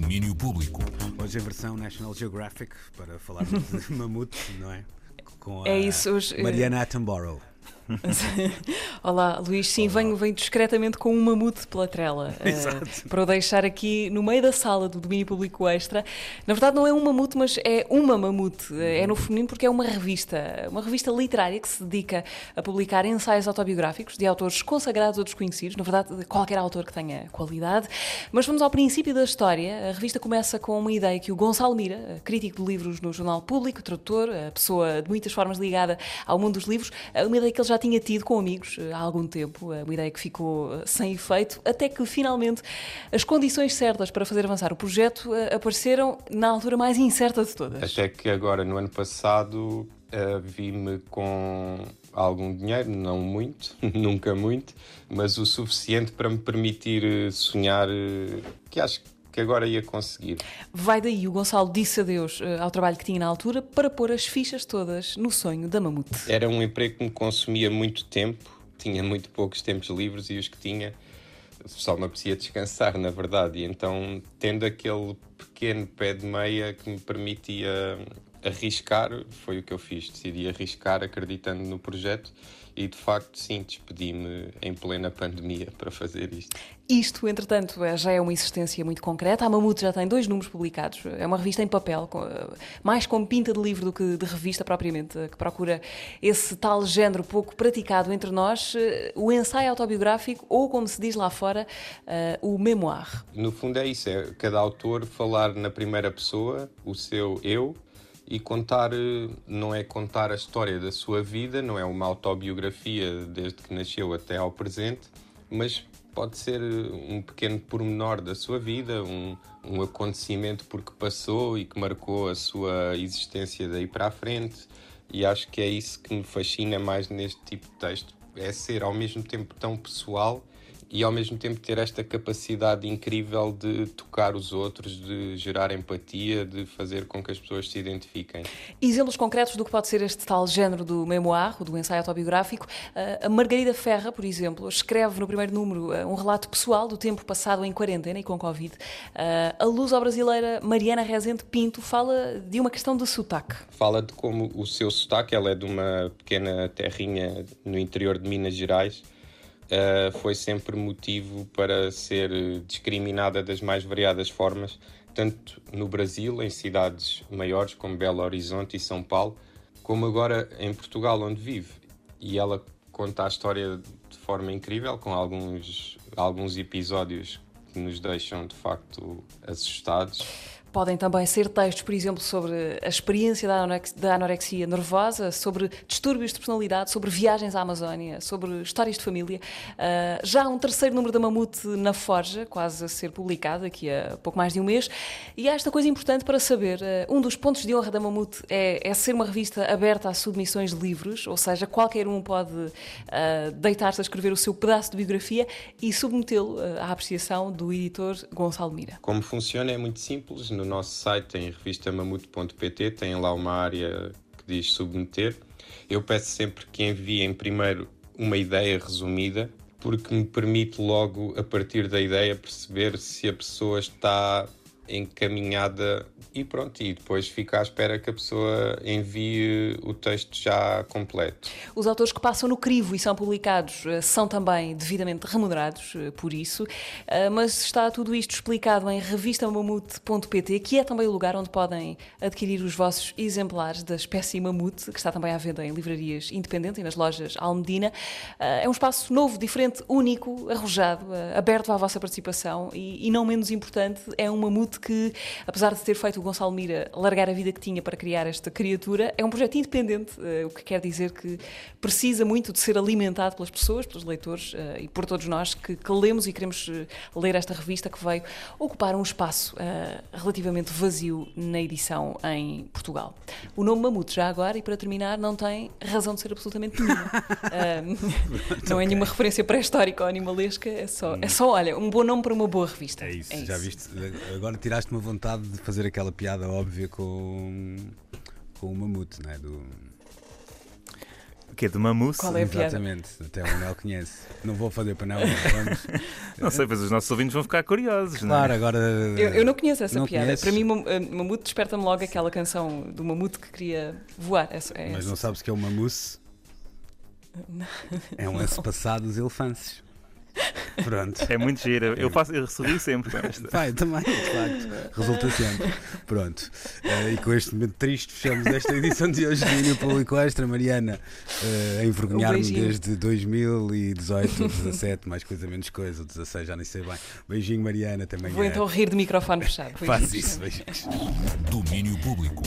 Domínio Público. Hoje a versão National Geographic para falarmos de mamute, não é? Com a É isso, hoje, Mariana Attenborough. Olá, Luís. Sim, venho, venho discretamente com um mamute pela trela. Exato. para o deixar aqui no meio da sala do domínio público extra. Na verdade, não é um mamute, mas é uma mamute. Eh, É no feminino porque é uma revista. Uma revista literária que se dedica a publicar ensaios autobiográficos de autores consagrados ou desconhecidos. Na verdade, de qualquer autor que tenha qualidade. Mas vamos ao princípio da história. A revista começa com uma ideia que o Gonçalo Mira, eh, crítico de livros no Jornal Público, tradutor, a pessoa de muitas formas ligada ao mundo dos livros, uma ideia que ele já tinha tido com amigos eh, há algum tempo, eh, uma ideia que ficou eh, sem efeito, até que finalmente as condições certas para fazer avançar o projeto apareceram na altura mais incerta de todas. Até que agora, no ano passado, vi-me com algum dinheiro, não muito, nunca muito, mas o suficiente para me permitir sonhar, que acho que agora ia conseguir. Vai daí o Gonçalo disse adeus eh, ao trabalho que tinha na altura para pôr as fichas todas no sonho da mamute. Era um emprego que me consumia muito tempo, tinha muito poucos tempos livres e os que tinha só me apetecia descansar, na verdade. E então, tendo aquele pequeno pé de meia que me permitia arriscar, foi o que eu fiz. Decidi arriscar acreditando no projeto e, de facto, sim, despedi-me em plena pandemia para fazer isto. Isto, entretanto, é- já é uma existência muito concreta. A Mamute já tem dois números publicados. É uma revista em papel, eh, mais com pinta de livro do que de revista propriamente, eh, que procura esse tal género pouco praticado entre nós, eh, o ensaio autobiográfico ou, como se diz lá fora, o memoir. No fundo é isso, é cada autor falar na primeira pessoa, o seu eu, e contar, eh, não é contar a história da sua vida, não é uma autobiografia desde que nasceu até ao presente, mas pode ser eh, um pequeno pormenor da sua vida, um, um acontecimento porque passou e que marcou a sua existência daí para a frente, e acho que é isso que me fascina mais neste tipo de texto, é ser ao mesmo tempo tão pessoal e ao mesmo tempo ter esta capacidade incrível de tocar os outros, de gerar empatia, de fazer com que as pessoas se identifiquem. Exemplos concretos do que pode ser este tal género do memoir, do ensaio autobiográfico. Eh, A Margarida Ferra, por exemplo, escreve no primeiro número eh, um relato pessoal do tempo passado em quarentena e com Covid. Eh, A luso-brasileira Mariana Rezende Pinto fala de uma questão de sotaque. Fala de como o seu sotaque, ela é de uma pequena terrinha no interior de Minas Gerais, eh, foi sempre motivo para ser discriminada das mais variadas formas, tanto no Brasil, em cidades maiores como Belo Horizonte e São Paulo, como agora em Portugal, onde vive. E ela conta a história de forma incrível, com alguns, alguns episódios que nos deixam de facto assustados. Podem também ser textos, por exemplo, sobre a experiência da anorex- da anorexia nervosa, sobre distúrbios de personalidade, sobre viagens à Amazónia, sobre histórias de família. Ah, já há um terceiro número da Mamute na Forja, quase a ser publicado daqui a pouco mais de um mês. E há esta coisa importante para saber: ah, um dos pontos de honra da Mamute é, é ser uma revista aberta a submissões livres, ou seja, qualquer um pode ah, deitar-se a escrever o seu pedaço de biografia e submetê-lo à apreciação do editor Gonçalo Mira. Como funciona é muito simples. No nosso site, em revistamamute.pt, tem lá uma área que diz submeter. Eu peço sempre que enviem primeiro uma ideia resumida, porque me permite logo, a partir da ideia, perceber se a pessoa está encaminhada e pronto, e depois fica à espera que a pessoa envie o texto já completo. Os autores que passam no crivo e são publicados eh, são também devidamente remunerados eh, por isso, eh, mas está tudo isto explicado em revistamamute.pt, que é também o lugar onde podem adquirir os vossos exemplares da espécie mamute, que está também à venda em livrarias independentes e nas lojas Almedina. É um espaço novo, diferente, único, arrojado, aberto à vossa participação e, e não menos importante, é um mamute que, apesar de ter feito o Gonçalo Mira largar a vida que tinha para criar esta criatura, é um projeto independente, eh, o que quer dizer que precisa muito de ser alimentado pelas pessoas, pelos leitores eh, e por todos nós que, que lemos e queremos eh, ler esta revista que veio ocupar um espaço relativamente vazio na edição em Portugal. O nome Mamute, já agora, e para terminar, não tem razão de ser absolutamente nenhuma. Não é nenhuma referência pré-histórica ou animalesca, é só, é só, olha, um bom nome para uma boa revista. É isso, já viste? Agora tiraste-me a vontade de fazer aquela piada óbvia com, com o mamute, não é? Do, que é de Mamus. Qual é a piada? Exatamente, até o Manel conhece. Não vou fazer para não, mas vamos. Não sei, mas os nossos ouvintes vão ficar curiosos, não Claro, é? agora. Eu, eu não conheço essa Não piada. conheces? Para mim, eh, Mamute desperta-me logo aquela canção do Mamute que queria voar. É, é Mas não sabes que é uma mousse? É um lance passado dos elefantes. Pronto. É muito gira. Eu, faço, eu sorri sempre com esta. Vai, também, de facto. Resulta sempre. Pronto. Eh, e com este momento triste, fechamos esta edição de hoje do Domínio Público Extra. Mariana, eh, a envergonhar-me Um desde 2018 ou 17, mais coisa, menos coisa, ou 16, já nem sei bem. Beijinho, Mariana, também. Vou então rir de microfone fechado. Faz isso, beijinhos. Domínio Público.